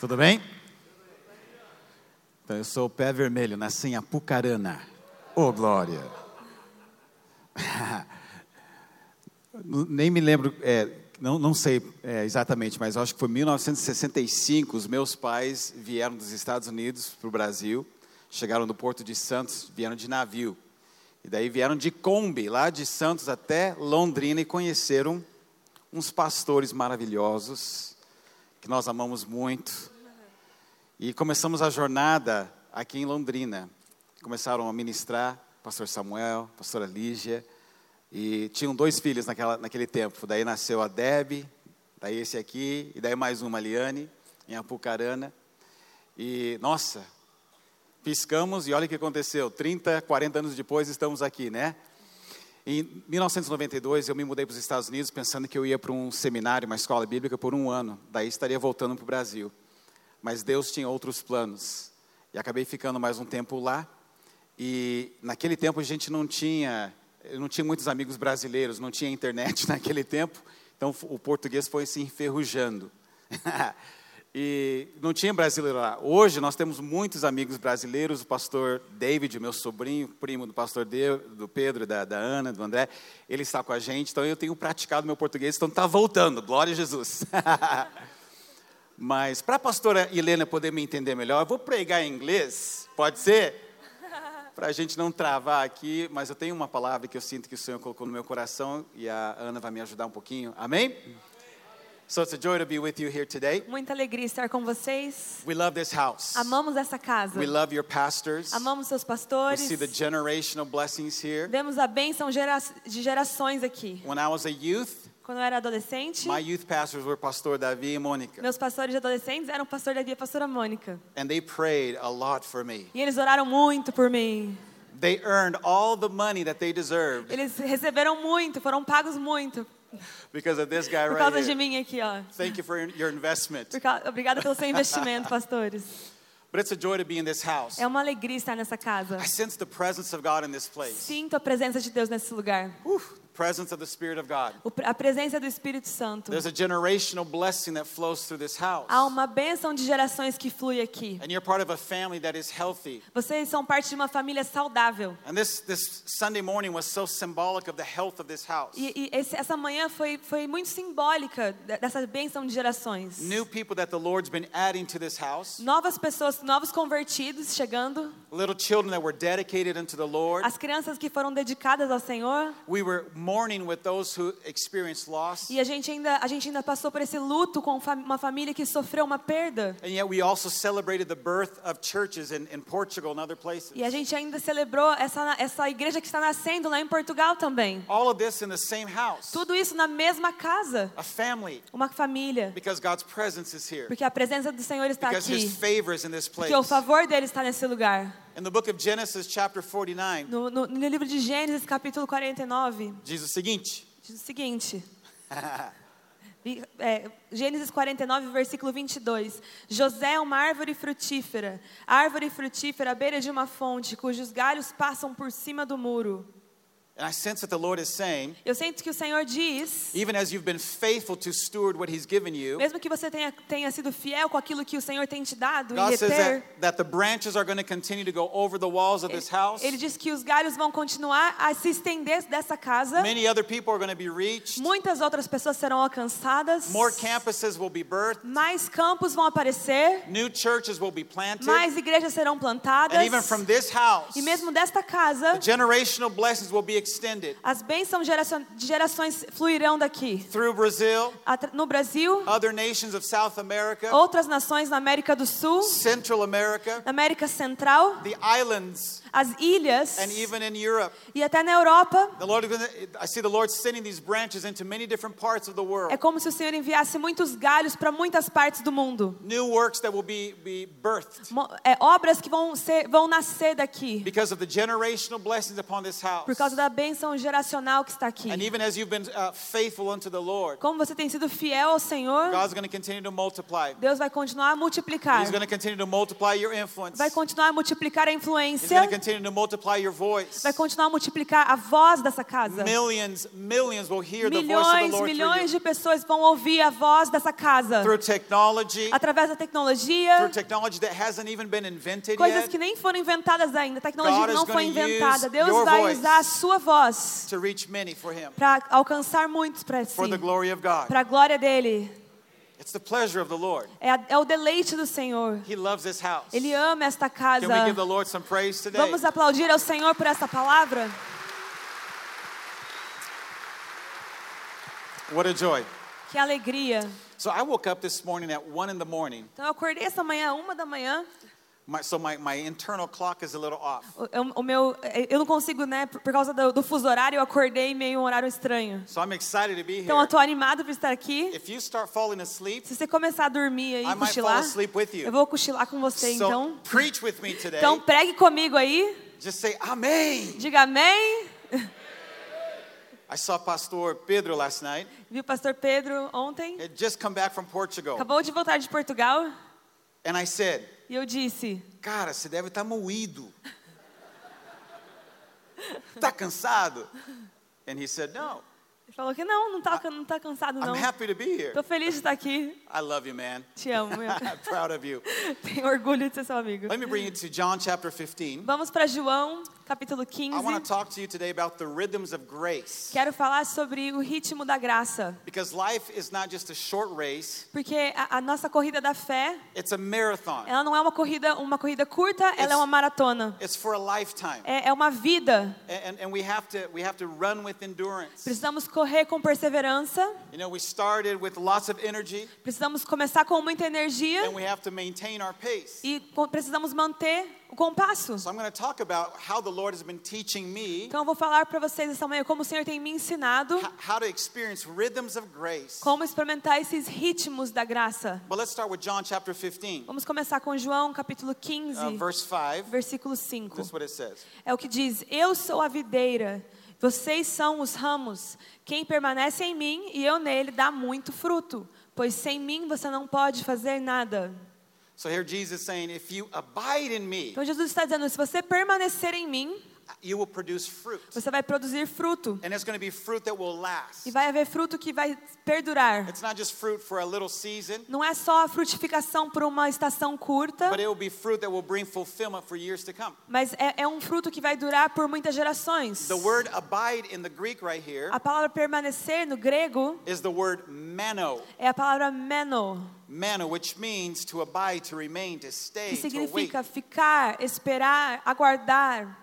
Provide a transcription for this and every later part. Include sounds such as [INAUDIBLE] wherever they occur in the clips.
Tudo bem? Então, eu sou o pé vermelho, nasci em Apucarana. Ô, oh, glória! [LAUGHS] Nem me lembro, é, não, não sei é, exatamente, mas acho que foi 1965. Os meus pais vieram dos Estados Unidos para o Brasil, chegaram no Porto de Santos, vieram de navio. E daí vieram de Kombi, lá de Santos até Londrina, e conheceram uns pastores maravilhosos, que nós amamos muito. E começamos a jornada aqui em Londrina. Começaram a ministrar, pastor Samuel, pastora Lígia, e tinham dois filhos naquela, naquele tempo. Daí nasceu a Deb, daí esse aqui, e daí mais uma, Liane, em Apucarana. E, nossa, piscamos e olha o que aconteceu. 30, 40 anos depois estamos aqui, né? Em 1992, eu me mudei para os Estados Unidos pensando que eu ia para um seminário, uma escola bíblica, por um ano. Daí estaria voltando para o Brasil. Mas Deus tinha outros planos. E acabei ficando mais um tempo lá. E naquele tempo a gente não tinha, não tinha muitos amigos brasileiros, não tinha internet [LAUGHS] naquele tempo. Então o português foi se enferrujando. [LAUGHS] E não tinha brasileiro lá. Hoje nós temos muitos amigos brasileiros. O pastor David, meu sobrinho, primo do pastor de, do Pedro, da, da Ana, do André, ele está com a gente. Então eu tenho praticado meu português, então está voltando. Glória a Jesus. [LAUGHS] Mas para a pastora Helena poder me entender melhor, eu vou pregar em inglês, pode ser? [LAUGHS] Para a gente não travar aqui, mas eu tenho uma palavra que eu sinto que o Senhor colocou no meu coração e a Ana vai me ajudar um pouquinho. Amém? So it's a joy to be with you here today. Muita alegria estar com vocês. We love this house. Amamos essa casa. We love your pastors. Amamos seus We pastores. see the generational blessings here. Vemos a bênção gera- de gerações aqui. When I was a youth, Quando eu era adolescente, my youth pastors were Pastor Davi and Monica, meus pastores de adolescentes eram pastor Davi e pastora Mônica. and they prayed a lot for me. E eles oraram muito por mim. They earned all the money that they deserved Eles receberam muito, foram pagos muito because of this guy por right causa de here. mim aqui, ó. Thank you for your investment. Por Obrigada pelo seu investimento, [LAUGHS] pastores. But it's a joy to be in this house. É uma alegria estar nessa casa. I sense the presence of God in this place. Sinto a presença de Deus nesse lugar. The presence of the Spirit of God. A presença do Espírito Santo. There's a generational blessing that flows through this house. Há uma bênção de gerações que flui aqui. And you're part of a family that is healthy. Vocês são parte de uma família saudável. And this, this Sunday morning was so symbolic of the health of this house. E, e esse- essa manhã foi, foi muito simbólica de- dessa bênção de gerações. New people that the Lord's been adding to this house. Novas pessoas, novos convertidos chegando. Little children that were dedicated unto the Lord. As crianças que foram dedicadas ao Senhor. We were mourning with those who experienced loss. E a gente ainda, a gente ainda passou por esse luto com uma família que sofreu uma perda. And yet we also celebrated the birth of churches in, in Portugal and other places. E a gente ainda celebrou essa, essa igreja que está nascendo lá em Portugal também. All of this in the same house. Tudo isso na mesma casa. A family. Uma família. Because God's presence is here. Porque a presença do Senhor está Because His aqui. favor is in this place. Porque o favor dele está nesse lugar. In the book of Genesis, chapter 49, No, no, no livro de Gênesis, capítulo 49, diz o seguinte. diz o seguinte. [LAUGHS] É, Gênesis 49, versículo 22. José é uma árvore frutífera, árvore frutífera à beira de uma fonte, cujos galhos passam por cima do muro. And I sense that the Lord is saying, Eu sinto que o Senhor diz, even as you've been faithful to steward what He's given you, mesmo que você tenha, tenha sido fiel com aquilo que o Senhor tem te dado God e says reter, that, that the branches are going to continue to go over the walls of this house. ele diz que os galhos vão continuar a se estender dessa casa. Many other people are going to be reached. Muitas outras pessoas serão alcançadas. More campuses will be birthed. Mais campos vão aparecer. New churches will be planted. Mais igrejas serão plantadas. And even from this house, E mesmo desta casa, the generational blessings will be extended as bênçãos de gerações fluirão daqui. through Brazil, No Brasil, other nations of South America, outras nações na América do Sul, Central America, na América Central, the islands, as ilhas and even in Europe. e até na Europa. The Lord, is gonna- I see the Lord sending these branches into many different parts of the world. É como se o Senhor enviasse muitos galhos para muitas partes do mundo. New works that will be, be birthed é, obras que vão, ser, vão nascer daqui. because of the generational blessings upon this house. Por causa da bênção geracional que está aqui. And even as you've been uh, faithful unto the Lord, Como você tem sido fiel ao Senhor, God's going to continue to multiply. Deus vai continuar a multiplicar. He's going to continue to multiply your influence. Vai continuar a multiplicar a influência. Continue to multiply your voice. Vai continuar a multiplicar a voz dessa casa. Millions, millions will hear the voice of the Milhões, Lord milhões through de pessoas vão ouvir a voz dessa casa. Through technology, Através da through tecnologia, technology that hasn't even been invented coisas yet, que nem foram inventadas ainda. A tecnologia God não foi inventada. Deus vai usar a sua voz to reach many for Him, para alcançar muitos para si. for the glory of God. Para a glória dele. It's the pleasure of the Lord. É, a- é o deleite do Senhor. He loves this house. Ele ama esta casa. Can we give the Lord some praise today? Vamos aplaudir ao Senhor por essa palavra? What a joy. Que alegria. So I woke up this morning at 1 in the morning. Então eu acordei essa manhã, uma da manhã. My, so my, my internal clock is a little off. O, eu- o meu, eu não consigo, né? Por causa do, do fuso horário, eu acordei meio um horário estranho. So I'm excited to be Então eu here. estou animada por estar aqui. If you start falling asleep, Se você começar a dormir fall cochilar, asleep with you. eu vou cochilar com você, so então. preach with me today. Então pregue comigo aí. Just say Amém. Diga amém. I saw Pastor Pedro last night. Vi o pastor Pedro ontem. Just come back from Portugal. Acabou de voltar de Portugal. And I said, E eu disse: Cara, você deve estar moído. Tá cansado? And he said, No, Ele falou que não, não tá, não tá cansado não. I'm happy to be here. Tô feliz de estar aqui. I love you, man. Te amo, meu. [LAUGHS] I'm proud of you. Tenho orgulho de ser seu amigo. Let me bring you to John chapter 15. Vamos para João, capítulo I 15. want to talk to you today about the rhythms of grace. Quero falar sobre o ritmo da graça. Because life is not just a short race, Porque a, a nossa corrida da fé, it's a marathon. ela não é uma corrida, uma corrida curta, ela é uma maratona. It's for a lifetime. É, é uma vida. And, and, we, have to, we have to run with endurance. Precisamos correr com perseverança. You know, we started with lots of energy, Precisamos começar com muita energia and we have to maintain our pace. e precisamos manter o compasso. Então eu vou falar para vocês essa manhã como o Senhor tem me ensinado como experimentar esses ritmos da graça. But let's start with John chapter 15, Vamos começar com João, capítulo 15, uh, verse 5. versículo 5. This is what it says. É o que diz: Eu sou a videira, vocês são os ramos. Quem permanece em mim e eu nele dá muito fruto, pois sem mim você não pode fazer nada. So here Jesus saying, if you abide in me, Então Jesus está dizendo: se você permanecer em mim, you will produce fruit. você vai produzir fruto. And it's going to be fruit that will last. E vai haver fruto que vai perdurar. It's not just fruit for a little season, Não é só a frutificação por uma estação curta, but it will be fruit that will bring fulfillment for years to come. mas é, é um fruto que vai durar por muitas gerações. The word abide in the Greek right here A palavra permanecer no grego is the word mano. é a palavra meno, Mano, which means to abide, to remain, to stay, que to wait. significa ficar, esperar, aguardar.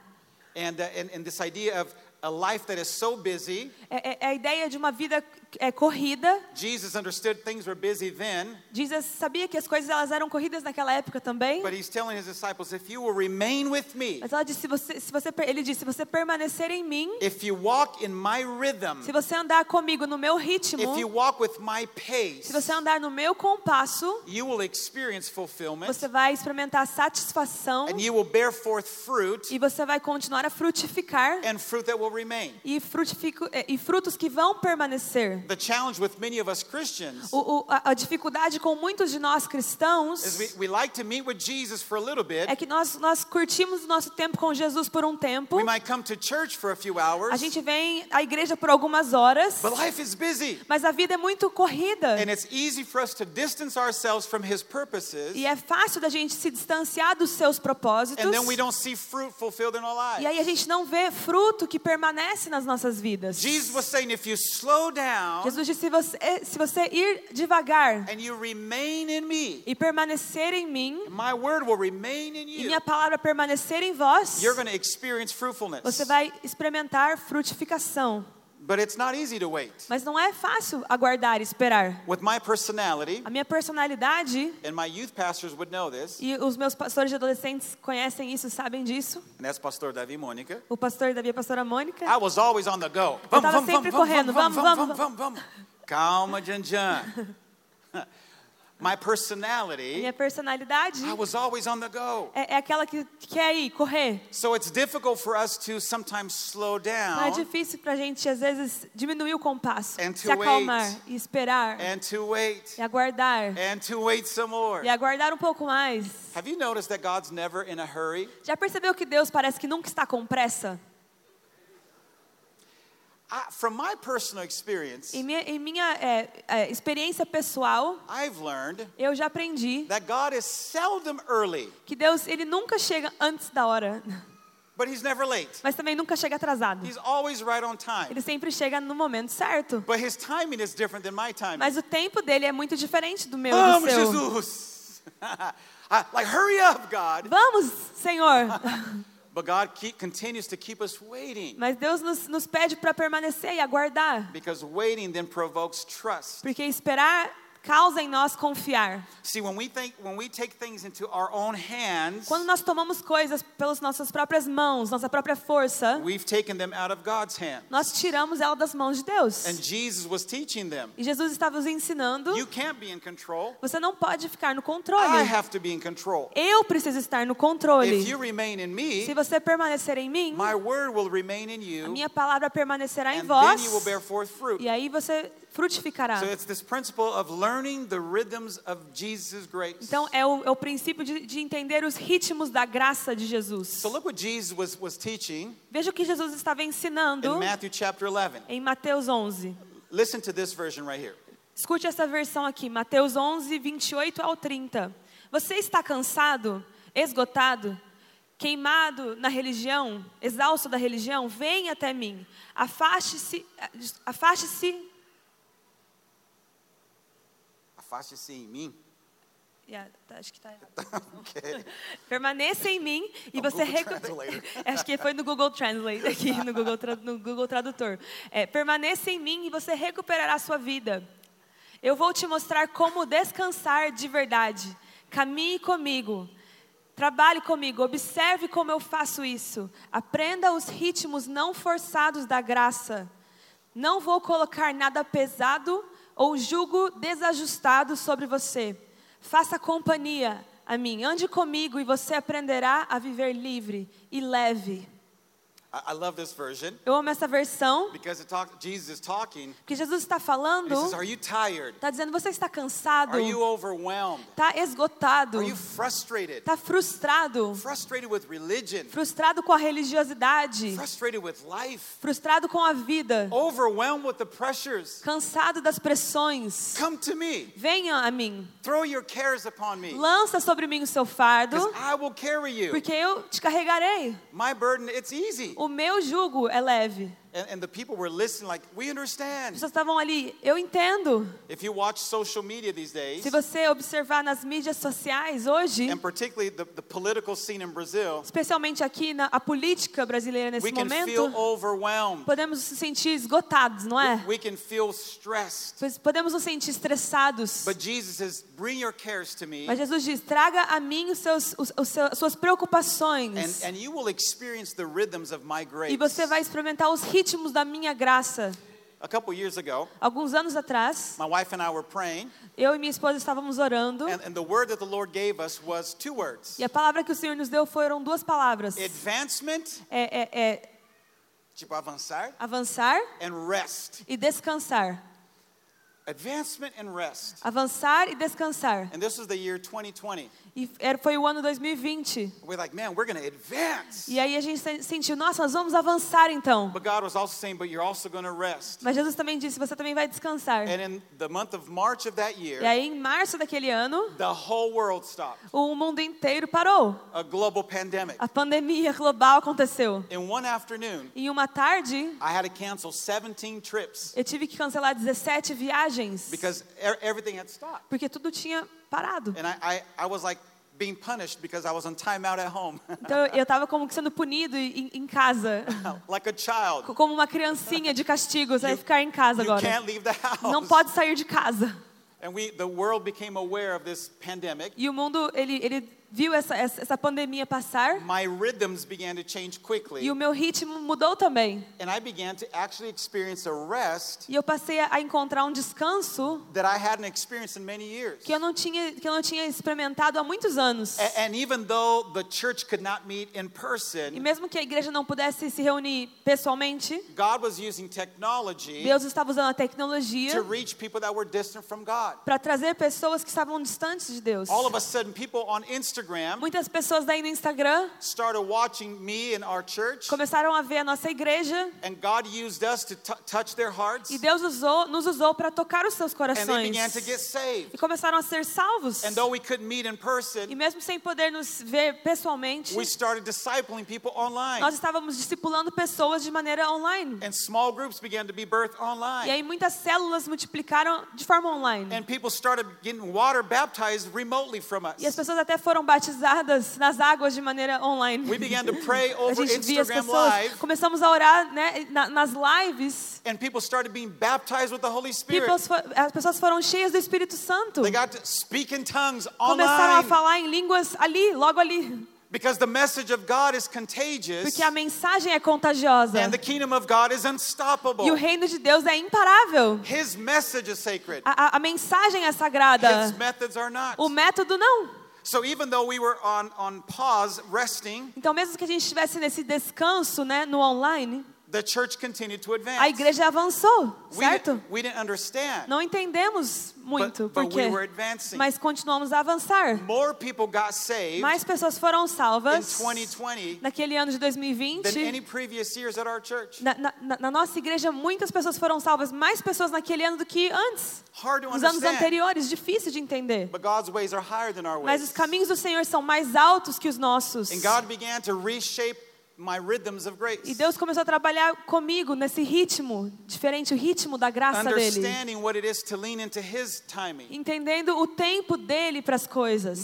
And, uh, and, and this idea of a life that is so busy, É, é- é a ideia de uma vida é, corrida. Jesus understood things were busy then, Jesus sabia que as coisas elas eram corridas naquela época também. but he's telling his disciples, if you will remain with me, Mas ela disse, se você, se você, ele disse, se você permanecer em mim, if you walk in my rhythm, se você andar comigo no meu ritmo, if you walk with my pace, se você andar no meu compasso, you will experience fulfillment você vai experimentar satisfação and you will bear forth fruit e você vai continuar a frutificar and fruit that will remain. frutifico, e frutos que vão permanecer. The challenge with many of us Christians O, o, a, a dificuldade com muitos de nós is cristãos we, we like to meet with Jesus for a little bit. é que nós, nós curtimos o nosso tempo com Jesus por um tempo. We might come to church for a few A hours, gente vem à igreja por algumas horas, but life is busy. mas a vida é muito corrida. And it's easy for us to distance ourselves from His purposes, E é fácil da gente se distanciar dos seus propósitos. and then we don't see fruit fulfilled in our E aí a lives. gente não vê fruto que permanece nas nossas vidas. Jesus was saying, if you slow down Jesus disse: se você, se você ir devagar and you remain in me, e permanecer em mim, my word will remain in e you, minha palavra permanecer em vós, you're going to experience fruitfulness. você vai experimentar frutificação. But it's not easy to wait. Mas não é fácil aguardar e esperar. With my personality, A minha personalidade, and my youth pastors would know this, e os meus pastores de adolescentes conhecem isso, sabem disso. and that's Pastor Davi Mônica. O pastor Davi e a pastora Mônica. I was always on the go. Eu tava sempre correndo, vamos, vamos, vamos. Calma, Jan Jan. [LAUGHS] my A personality, minha personalidade I was always on the go. é, é aquela que quer ir, correr. So it's difficult for us to sometimes slow Então é down difícil pra gente, às vezes, diminuir o compasso, And to se acalmar wait. e esperar and to wait e aguardar and to wait some more. e aguardar um pouco mais. Have you noticed that God's never in a hurry? Já percebeu que Deus parece que nunca está com pressa? I, from my personal experience, Em minha, em minha é, é, experiência pessoal, I've learned eu já aprendi that God is seldom early, que Deus ele nunca chega antes da hora, but He's never late. mas também nunca chega atrasado. He's always right on time. Ele sempre chega no momento certo. But His timing is different than my timing. Mas o tempo dele é muito diferente do meu e do Vamos, seu. Jesus! [LAUGHS] Like, hurry up, God. Vamos, Senhor. [LAUGHS] But God keep, continues to keep us waiting Mas Deus nos, nos pede para permanecer e aguardar. because waiting then provokes trust. Porque esperar causa em nós confiar. See, when we think, when we take things into our own hands, Quando nós tomamos coisas pelas nossas próprias mãos, nossa própria força, we've taken them out of God's hand. nós tiramos ela das mãos de Deus. And Jesus was teaching them. E Jesus estava nos ensinando, You can't be in control. você não pode ficar no I controle. have to be in control. Eu preciso estar no If controle. you remain in Se me, você permanecer em mim, my word will remain in a you, minha palavra permanecerá em and vós. then you will bear forth fruit. E aí você frutificará. So it's this principle of learning the rhythms of Jesus' grace. Então é o, é o princípio de, de entender os ritmos da graça de Jesus. So look what Jesus was, was teaching Veja o que Jesus estava ensinando in Matthew chapter 11. em Mateus 11. Listen to this version right here. Escute essa versão aqui, Mateus 11, 28 ao 30. Você está cansado, esgotado, queimado na religião, exausto da religião? Vem até mim. Afaste-se, afaste-se. Afaste-se em mim. Yeah, tá, acho que tá errado. [LAUGHS] Okay. [LAUGHS] Permaneça em mim e No você Translator. [LAUGHS] Acho que foi no Google Translate aqui no Google, Tra- no Google Tradutor. É, permaneça em mim e você recuperará a sua vida. Eu vou te mostrar como descansar de verdade. Caminhe comigo. Trabalhe comigo, observe como eu faço isso. Aprenda os ritmos não forçados da graça. Não vou colocar nada pesado ou jugo desajustado sobre você. Faça companhia a mim, ande comigo e você aprenderá a viver livre e leve. I, love this version Eu amo essa versão, because it talk, Jesus is talking. porque Jesus está And falando, he says, Are you tired? está dizendo, você está cansado, Are you overwhelmed? está esgotado, Are you frustrated? está frustrado, Frustrated with religion? frustrado com a religiosidade, Frustrated with life? frustrado com a vida, Overwhelmed with the pressures? cansado das pressões. Come to me. Venha a mim, Throw your cares upon me. lança sobre mim o seu fardo, I will carry you. porque eu te carregarei. My burden, it's easy. O meu jugo é leve. And, the people were listening, like, we As understand. pessoas estavam ali, eu entendo. If you watch social media these days, Se você observar nas mídias sociais hoje, and particularly the, the political scene in Brazil, especialmente aqui na a política brasileira nesse we can feel momento, overwhelmed. podemos nos sentir esgotados, não é? We can feel stressed. Podemos nos sentir estressados. But Jesus says, bring your cares to me, Mas Jesus diz: traga a mim os seus, os, os as suas preocupações. and, and you will experience the rhythms of my grace. E você vai experimentar os ritmos da minha graça. A couple years ago, Alguns anos atrás, my wife and I were praying, eu e minha esposa estávamos orando. E a palavra que o Senhor nos deu foram duas palavras: advancement, é, é, é tipo avançar, avançar and rest. e descansar. Advancement and rest. Avançar e descansar. And this was the year 2020. E foi o ano 2020. We're like, man, we're to advance. E aí a gente se- sentiu, nossa, nós vamos avançar então. But God was also saying, but you're also to rest. Mas Jesus também disse, você também vai descansar. And in the month of March of that E year, aí em março daquele ano, the whole world stopped. o mundo inteiro parou. A global pandemic. A pandemia global aconteceu. In one afternoon, Em uma tarde, I had to cancel 17 trips eu tive que cancelar 17 viagens. Because everything had stopped. Porque tudo tinha parado. And I, I, I was like being punished because I was on timeout at home, [LAUGHS] Então eu estava como sendo punido em, em casa. [LAUGHS] like a child. Como uma criancinha de castigo. Você vai ficar em casa You agora. can't leave the house. Não pode sair de casa. And we, the world became aware of this pandemic. E o mundo, ele, ele viu essa, essa, pandemia passar my rhythms began to change quickly. e o meu ritmo mudou também. And I began to actually experience a rest E eu passei a encontrar um descanso that I hadn't experienced in many years. que eu não tinha, que eu não tinha experimentado há muitos anos. A- And even though the church could not meet in E person, mesmo que a igreja não pudesse se reunir pessoalmente, God was using technology Deus estava usando a tecnologia to reach people that were distant from God. para trazer pessoas que estavam distantes de Deus. All of a sudden, people on Instagram Muitas pessoas daí no Instagram started watching me and our church, começaram a ver a nossa igreja and God used us to tou- touch their hearts, e Deus usou, nos usou para tocar os seus and they corações. began to get saved. E começaram a ser salvos. And though we couldn't meet in E person, mesmo sem poder nos ver pessoalmente, we started discipling people online. nós estávamos discipulando pessoas de maneira online. And small groups began to be birthed E online. aí muitas células multiplicaram de forma online. And people started getting water baptized remotely from E as us. pessoas até foram batizadas nas águas de maneira online. We began to pray [LAUGHS] A over gente via as pessoas, Live, começamos a orar né, na- nas lives. and people started being baptized with the Holy Spirit. As pessoas foram cheias do Espírito Santo. They got to speak in tongues Começaram a online falar em línguas ali, logo ali. because the message of God is contagious Porque a mensagem é contagiosa. and the kingdom of God is E o unstoppable. reino de Deus é imparável. His message is sacred. A, a- a mensagem é sagrada. His methods are not. O método não. So even though we were on, on pause, resting, Então, mesmo que a gente estivesse nesse descanso, né, no online, the church continued to advance. a igreja avançou, we, certo? didn't, we didn't understand, Não entendemos muito but, porque, we were advancing. mas continuamos a avançar. More people got saved Mais pessoas foram in salvas 2020 naquele ano de than 2020. any previous years at our church. Na, na- na- nossa igreja, muitas pessoas foram salvas, mais pessoas naquele ano do que antes, Hard to nos anos understand, anteriores. Difícil de entender. but God's ways are higher than our Mas os ways. caminhos do Senhor são mais altos que os nossos. And God began to reshape my rhythms of grace. E Deus começou a trabalhar comigo nesse ritmo, diferente, o ritmo da graça dele. Understanding what it is to lean into His timing. Entendendo o tempo dele para as coisas.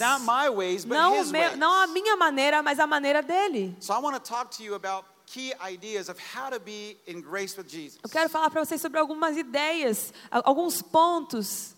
Ways, Não, ways. não a minha maneira, mas a maneira dele. So I want to talk to you about key ideas of how to be in grace with Jesus, Eu quero falar para vocês sobre algumas ideias, alguns pontos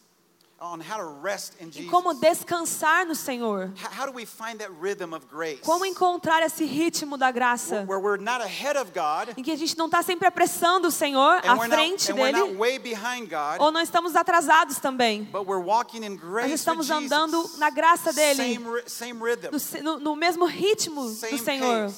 em como descansar no Senhor. How, how do we find that rhythm of grace? Como encontrar esse ritmo da graça. Where we're not ahead of God, Em que a gente não está sempre apressando o Senhor à frente and we're not dele, way behind God, ou não estamos atrasados também. but we're walking in Nós grace with estamos andando na graça dele, no, no- mesmo ritmo do Senhor.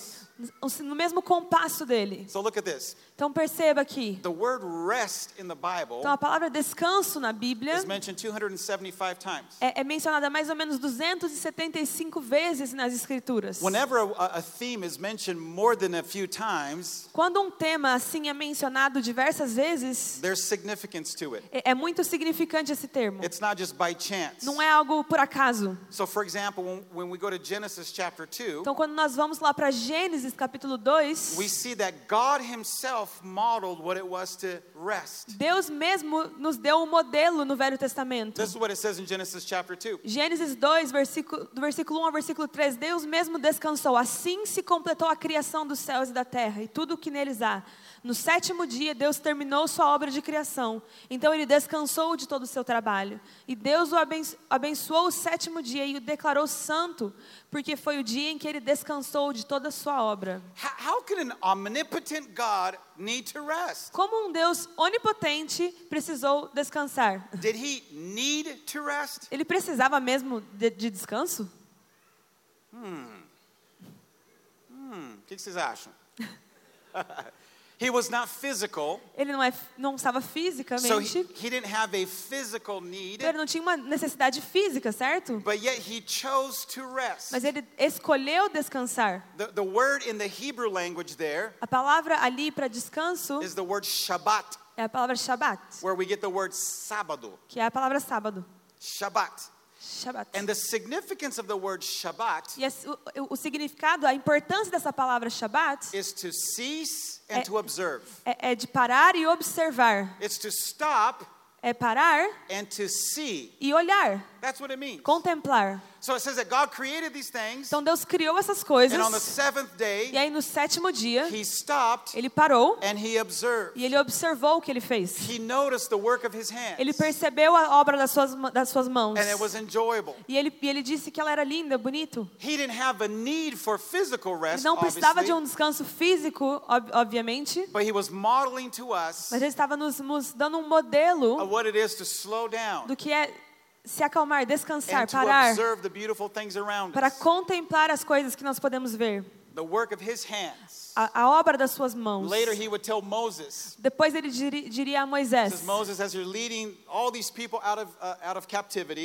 No mesmo compasso dele. So look at this. Então perceba aqui. The word rest in the Bible Então a palavra descanso na Bíblia is mentioned 275 times. é, é mencionada mais ou menos 275 vezes nas Escrituras. Whenever a, a theme is mentioned more than a few times, Quando um tema assim é mencionado diversas vezes, there's significance to it. é, é muito significante esse termo. It's not just by chance. Não é algo por acaso. So, for example, when, when we go to Genesis chapter 2, Então quando nós vamos lá para Gênesis capítulo 2, we see that God Himself modeled what it was to rest. Deus mesmo nos deu um modelo no Velho Testamento. This is what it says in Genesis chapter 2. Gênesis 2, versículo, do versículo 1 ao versículo 3, Deus mesmo descansou. Assim se completou a criação dos céus e da terra e tudo o que neles há. No sétimo dia, Deus terminou sua obra de criação. Então ele descansou de todo o seu trabalho. E Deus o abenço- abençoou o sétimo dia e o declarou santo, porque foi o dia em que ele descansou de toda a sua obra. Como um Deus onipotente precisou descansar? Ele precisava mesmo de, de descanso? O que que vocês acham? [LAUGHS] he was not physical, Ele não, é, não estava so he, fisicamente, he didn't have a physical need, então ele não tinha uma necessidade física, certo? but yet he chose to rest. Mas ele escolheu descansar. The, the word in the Hebrew language there A palavra ali para descanso is the word Shabbat, é a palavra Shabat, where we get the word sábado. que é a palavra sábado. Shabbat. Shabat. And the significance of the word Shabbat esse- o, o- significado, a importância dessa palavra Shabat is to cease and Eh. to observe. é, é de parar e observar. It's to stop É parar and to see. e olhar, That's what it means. contemplar. So it says that God created these things, Então Deus criou essas coisas. and on the seventh E day, aí no sétimo dia, He stopped ele parou and He observed. e ele observou o que ele fez. He noticed the work of His Ele percebeu a obra das suas, das suas mãos. and it was enjoyable. E ele, e ele disse que ela era linda, bonito. He didn't have a need for physical Ele rest, não precisava de um descanso físico, ob- obviamente, but He was modeling to us mas ele estava nos, nos dando um modelo of what it is to slow down do que é se acalmar, descansar, parar, observe the beautiful things around para us. contemplar as coisas que nós podemos ver. The work of His hands. A, a obra das suas mãos. Later, He would tell Moses, Depois ele diri- diria a Moisés: Moses, out of uh, out of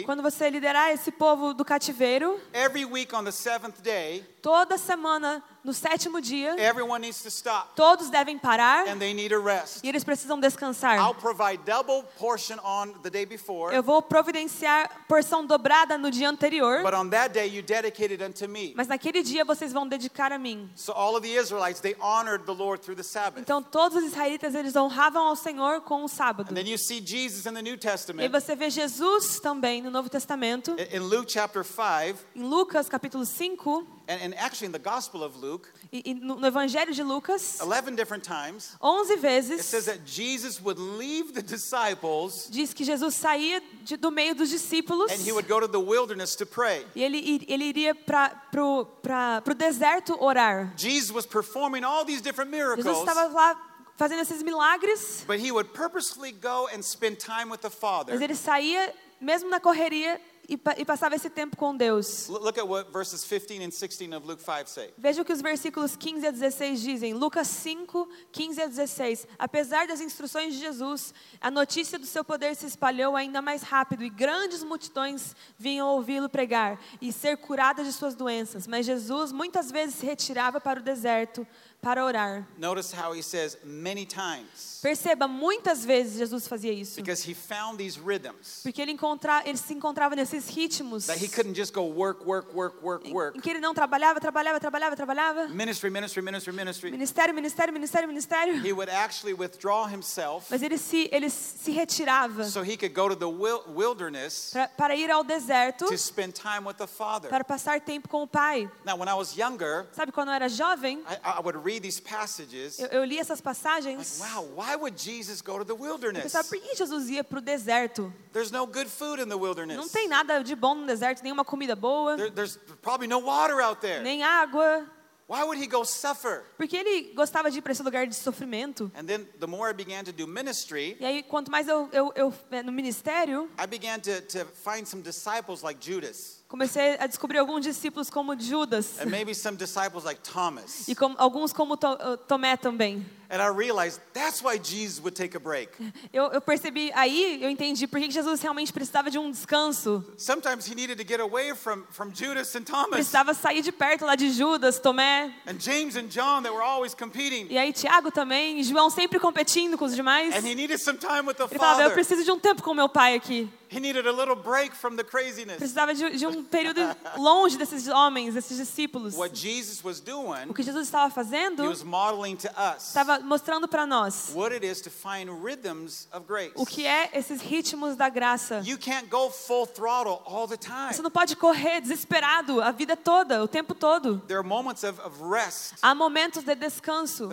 quando você liderar esse povo do cativeiro, every week on the seventh day, toda semana, no sétimo dia, everyone needs to stop todos devem parar and they need a rest. e eles precisam descansar. I'll provide double portion on the day before, Eu vou providenciar porção dobrada no dia anterior, but on that day you dedicate it unto me. mas naquele dia vocês vão dedicar a mim. So all of the Israelites they honored the Lord through the Sabbath. Então todos os israelitas eles honravam ao Senhor com o sábado. And then you see Jesus in the New E você vê Jesus também no Novo Testamento, in in Luke chapter 5 em Lucas capítulo 5 and, actually in the Gospel of Luke e, no, Evangelho de Lucas, 11 different times 11 it vezes says that Jesus would leave the disciples diz que Jesus saía de- do meio dos discípulos and he would go to the wilderness to pray. e ele, ele iria para o deserto orar. Jesus was performing all these different Jesus miracles, estava lá fazendo esses milagres, but he would purposefully go and spend time with the Father. mas ele saía mesmo na correria e, e passava esse tempo com Deus. L- Look at what verses 15 and 16 of Luke 5 say. Veja o que os versículos 15 a 16 dizem. Lucas 5, 15 a 16. Apesar das instruções de Jesus, a notícia do seu poder se espalhou ainda mais rápido e grandes multidões vinham ouvi-lo pregar e ser curadas de suas doenças. Mas Jesus muitas vezes se retirava para o deserto para orar. Notice how he says many times Perceba, muitas vezes Jesus fazia isso. because he found these rhythms Porque ele, encontra, ele se encontrava nesses ritmos that he couldn't just go work, work, work, work, work. em que ele não trabalhava, trabalhava, trabalhava, trabalhava. Ministry, ministry, ministry, ministry. Ministério, ministério, ministério, ministério. He would actually withdraw himself Mas ele se, ele se retirava so he could go to the wil- wilderness pra, para ir ao deserto to spend time with the Father. para passar tempo com o Pai. Now, when I was younger, Sabe, quando eu era jovem, I, I would read these passages. eu, eu li essas Like, passagens. wow, why would Jesus go to the wilderness? pensava, por que Jesus ia para o deserto? There's no good food in the wilderness. Não tem nada de bom no deserto, nenhuma comida boa, There- there's probably no water out there. nem água. Why would he go suffer? Porque ele gostava de ir para esse lugar de sofrimento. And then the more I began to do ministry, E aí, quanto mais eu, eu, eu eh, no ministério, I began to, to find some disciples like Judas comecei a descobrir alguns discípulos como Judas and maybe some disciples like Thomas. e como, alguns como To- eh, Tomé também. And I realized that's why Jesus would take a break. Eu, eu percebi, aí eu entendi por que Jesus realmente precisava de um descanso. Sometimes he needed to get away from, from Judas and Thomas Precisava sair de perto lá de Judas, Tomé, and James and John that were always competing. e aí Tiago também, e João sempre competindo com os demais. And he needed some time with the Ele falava, eu Father. preciso de um tempo com meu pai aqui. He needed a little break from the craziness. Precisava de, de um período longe desses homens, desses discípulos. What Jesus was doing, O que Jesus estava fazendo, he was modeling to us estava mostrando para nós what it is to find rhythms of grace. o que é esses ritmos da graça. You can't go full throttle all the Você não pode correr desesperado a vida toda, o tempo todo. There are moments of, of rest. Há momentos de descanso.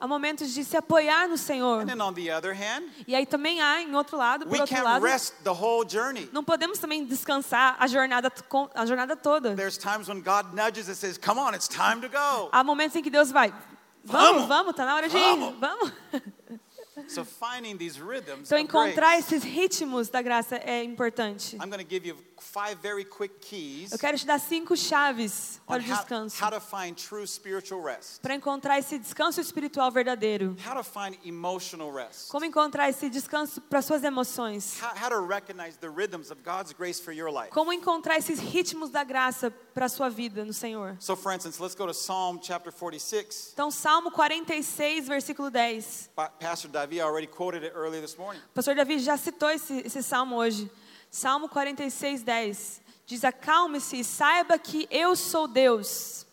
Há momentos de se apoiar no Senhor. And then on the other hand, E aí também há, em outro lado, por outro lado, rest the whole journey. não podemos também descansar a jornada, a jornada toda. There's times when God nudges and says, Come on, it's time to go. Há momentos em que Deus vai, Vamos! vamos, vamos, tá na hora de ir, Vamos! [LAUGHS] vamos. So finding these rhythms Então encontrar esses ritmos da graça é importante. Eu quero te dar cinco chaves para o how, descanso. how to find true spiritual rest, Para encontrar esse descanso espiritual verdadeiro. how to find emotional rest, Como encontrar esse descanso para suas emoções. how, how to recognize the rhythms of God's grace for your life. Como encontrar esses ritmos da graça para a sua vida no Senhor. So, for instance, let's go to Psalm chapter 46. Então, Salmo 46, versículo 10. Pa- Pastor Davi already quoted it earlier this morning. Pastor Davi já citou esse, esse salmo hoje. Salmo 46, 10. Diz: Acalme-se e saiba que eu sou Deus.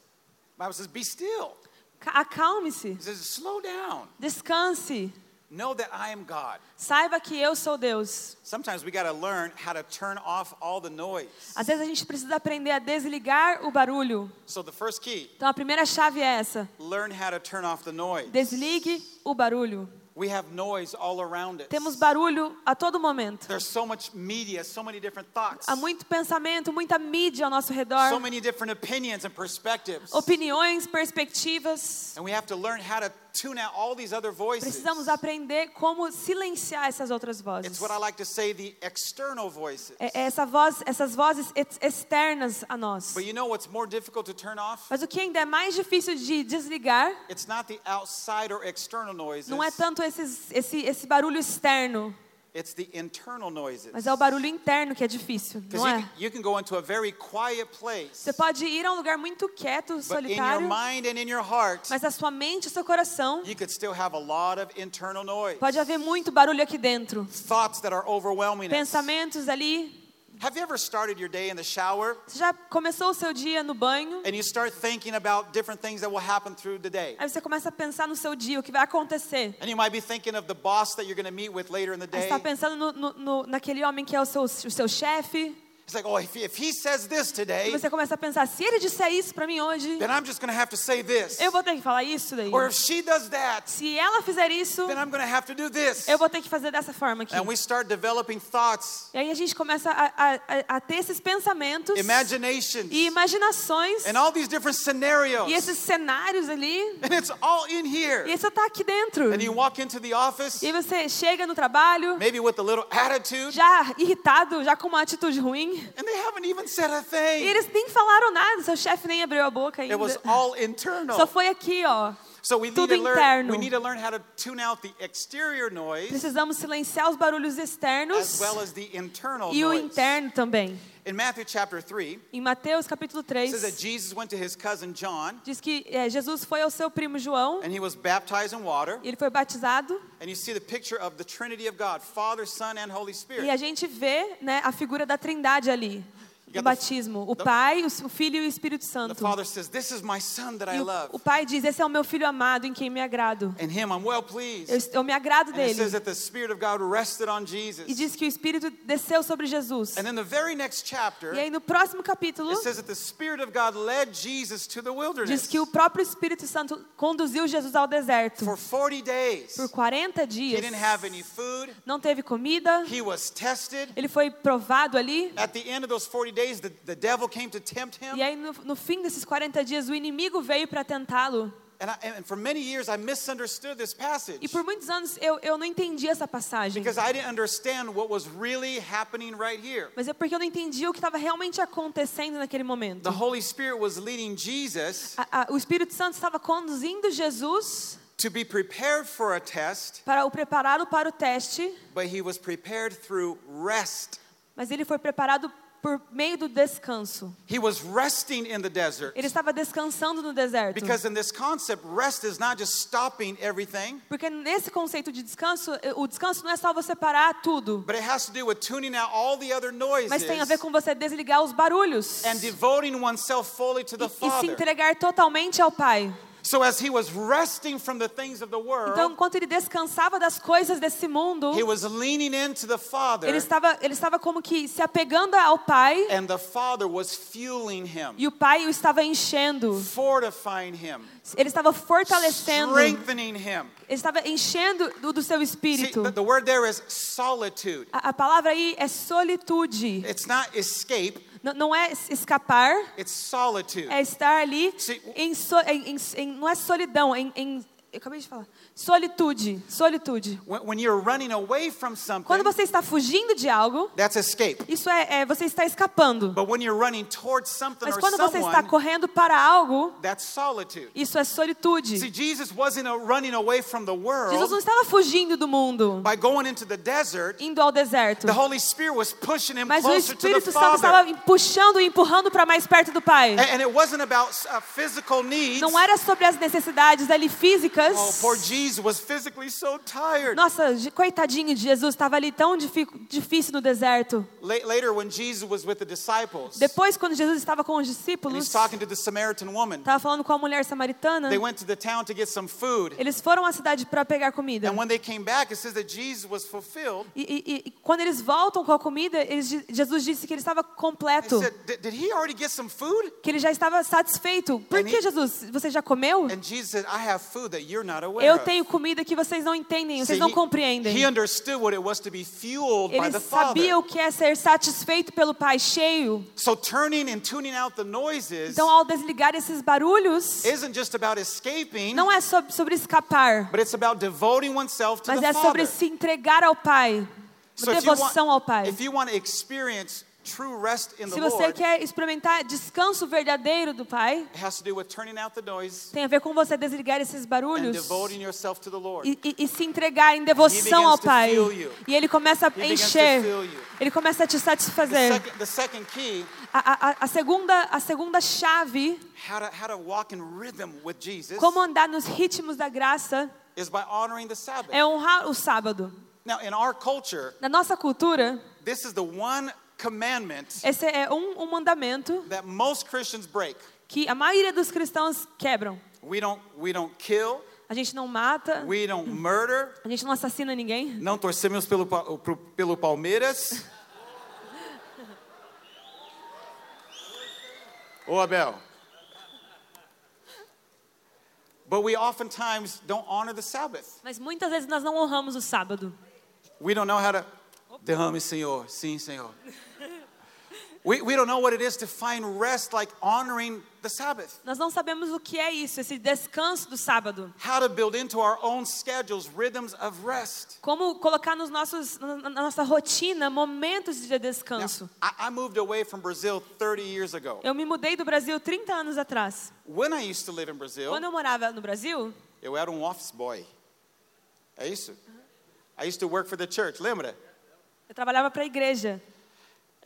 Bible says, Be still. Ca- Acalme-se, Slow down. descanse. Know that I am God. Saiba que eu sou Deus. Sometimes we got to learn how to turn off all the noise. Às vezes a gente precisa aprender a desligar o barulho. So the first key, Então a primeira chave é essa: learn how to turn off the noise. desligue o barulho. We have noise all around us. Temos barulho a todo momento. There's so much media, so many different thoughts, Há muito pensamento, muita mídia ao nosso redor, so many different opinions and perspectives. opiniões, perspectivas. And we have to learn how to tune out all these other voices. Precisamos aprender como silenciar essas outras vozes. It's what I like to say the external voices. É é essa voz, essas vozes ex- externas a nós. But you know what's more difficult to turn off? Mas o que ainda é mais difícil de desligar It's not the outside or external noises. não é tanto esses, esse, esse barulho externo, It's the internal noises. mas é o barulho interno que é difícil, não you, é? can- you can go into a very quiet place, Você pode ir a um lugar muito quieto, but in your solitário, mind and in your heart, mas a sua mente e seu coração you could still have a lot of internal noise. pode haver muito barulho aqui dentro. Thoughts that are overwhelming. Pensamentos ali. Have you ever started your day in the shower Você já começou o seu dia no banho? and you start thinking about different things that will happen through the day? Aí você começa a pensar no seu dia, o que vai acontecer. And you might be thinking of the boss that you're going to meet with later in the Aí você day. está pensando no- no- naquele homem que é o seu, o seu chefe. Like, oh, if he, if he says this today, você começa a pensar, se ele disser isso para mim hoje, then I'm just going to have to say this. eu vou ter que falar isso daí. Or if she does that, Se ela fizer isso, then I'm going to have to do this. eu vou ter que fazer dessa forma aqui. And we start developing thoughts, E aí a gente começa a, a- a- ter esses pensamentos imaginations, e imaginações and all these different scenarios. e esses cenários ali. And it's all in here. E isso tá aqui dentro. And you walk into the office, E você chega no trabalho maybe with a little attitude, já irritado, já com uma atitude ruim. And they haven't even said a E thing. eles nem falaram nada, seu chefe nem abriu a boca It was ainda. all Só internal. foi aqui, ó. So we need tudo to learn. interno. We need to learn how to tune out the exterior noise Precisamos silenciar os barulhos as externos well as the internal e o noise. interno também. In Matthew chapter 3, Em Mateus capítulo it 3, says that Jesus went to his cousin John, diz que eh, Jesus foi ao seu primo João, and he was baptized in water. e ele foi batizado, And you see the picture of the Trinity of God, Father, Son, and Holy e Spirit. a gente vê né, a figura da trindade ali, the- batismo. O Pai, o o Filho e o Espírito Santo. Father says, This is my Son that I o, love. o Pai diz, esse é o meu Filho amado em quem me agrado. In him I'm well pleased. Eu, eu me agrado dele. that the Spirit of God rested on E diz que o Espírito desceu sobre Jesus. And then the very next chapter, E aí no próximo capítulo, it says that the Spirit of God led Jesus to the diz que o próprio Espírito Santo conduziu Jesus ao deserto. for 40 days. Por 40 He dias. didn't have any food. Não teve comida. He was tested. Ele foi provado ali. At the end of those 40 days, the, the devil came to tempt E him. aí, no, no fim desses 40 dias, o inimigo veio para tentá-lo. And, I, and for many years, I misunderstood this passage E por muitos anos eu, eu não entendi essa passagem. because I didn't understand what was really happening right here. Mas é porque eu não entendi o que estava realmente acontecendo naquele momento. The Holy Spirit was leading Jesus A- a- o Espírito Santo estava conduzindo Jesus to be prepared for a test, para o prepará-lo para o teste, but he was prepared through rest. mas ele foi preparado por meio do descanso. He was resting in the desert. Ele estava descansando no deserto. Because in this concept, rest is not just stopping everything, Porque nesse conceito de descanso, eh, o descanso não é só você parar tudo, but it has to do with tuning out all the other mas tem a ver noises com você desligar os barulhos and devoting oneself fully to the e, e se Father. entregar totalmente ao Pai. So as he was resting from the things of the Então, world, enquanto ele descansava das coisas desse mundo, he was leaning into the Father, ele estava, ele estava como que se apegando ao Pai and the Father was fueling him, e o Pai o estava enchendo. fortifying him, Ele estava fortalecendo, ele strengthening him. estava enchendo do, do seu See, espírito. the, the word there is solitude. A, a palavra aí é solitude. It's not escape, não é es- escapar, it's solitude. é estar ali em, so- em- em- em- não é solidão, em, em- eu acabei de falar. Solitude, solitude. When, you're running away from Quando something, você está fugindo de algo, that's escape. isso é, é você está escapando. But when you're running towards something Mas or quando você está someone, correndo para algo, that's solitude. isso é solitude. See, Jesus wasn't running away from the Jesus world não estava fugindo do mundo, by going into the desert. indo ao deserto. The Holy Spirit was pushing him Mas o Espírito Santo estava puxando e empurrando para mais perto do Pai. And, and it wasn't about uh, physical needs. Não era sobre as necessidades ali físicas, horas. Oh, poor Jesus was physically so tired. Nossa, coitadinho de Jesus, estava ali tão difícil no deserto. La- Later, when Jesus was with the disciples, Depois, quando Jesus estava com os discípulos, talking to the Samaritan woman, estava falando com a mulher samaritana, they went to the town to get some food. eles foram à cidade para pegar comida. And when they came back, it says that Jesus was fulfilled. E, e- e quando eles voltam com a comida, eles Jesus disse que ele estava completo, said, "Did he already get some food? que ele já estava satisfeito. Por And que, he- Jesus? Você já comeu? And Jesus said, I have food that Eu tenho comida que vocês não entendem, vocês não he- compreendem. He understood what it was to be fueled by Ele the sabia Father. o que é ser satisfeito pelo Pai cheio. So turning and tuning out the noises Então, ao desligar esses barulhos, isn't just about escaping, não é sobre, escapar, but it's about devoting oneself to mas the é sobre se entregar ao Pai. Devoção ao Pai. Se você Lord, quer experimentar descanso verdadeiro do Pai, it has to do with turning out the noise tem a ver com você desligar esses and barulhos devoting yourself to the Lord. e, e- e se entregar em devoção ao to Pai. E Ele começa a encher. Ele começa a te The satisfazer. second, the second key, A, a- a segunda, a segunda chave, how to, how to walk in rhythm with Jesus, como andar nos ritmos da graça, is by honoring the Sabbath. é honrar o sábado. Now, in our culture, Na nossa cultura, commandment esse é um, um mandamento that most Christians break. que a maioria dos cristãos quebram. We don't, we don't kill, A gente não mata, we don't murder, a gente não assassina ninguém. não torcemos pelo, pro- pelo Palmeiras. Ô Abel. But we oftentimes don't honor the Sabbath. Mas muitas vezes nós não honramos o sábado. We don't know how to. Derrame, Senhor. Sim, Senhor. Nós não sabemos o que é isso, esse descanso do sábado. How to build into our own schedules rhythms of rest. Como colocar nos nossos, na nossa rotina momentos de Now, descanso. I, I moved away from Brazil 30 years ago. Eu me mudei do Brasil 30 anos atrás. When I used to live in Brazil, Quando eu morava no Brasil, eu era um office boy. É isso? I used to work for the church, lembra? eu trabalhava para a igreja.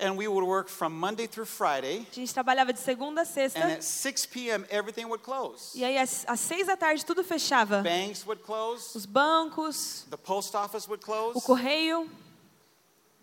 And we would work from Monday through Friday, A gente trabalhava de segunda a sexta. and at 6 p.m. everything would close. E aí, às, às seis da tarde, tudo fechava. Banks would close, Os bancos, the post office would o close. correio.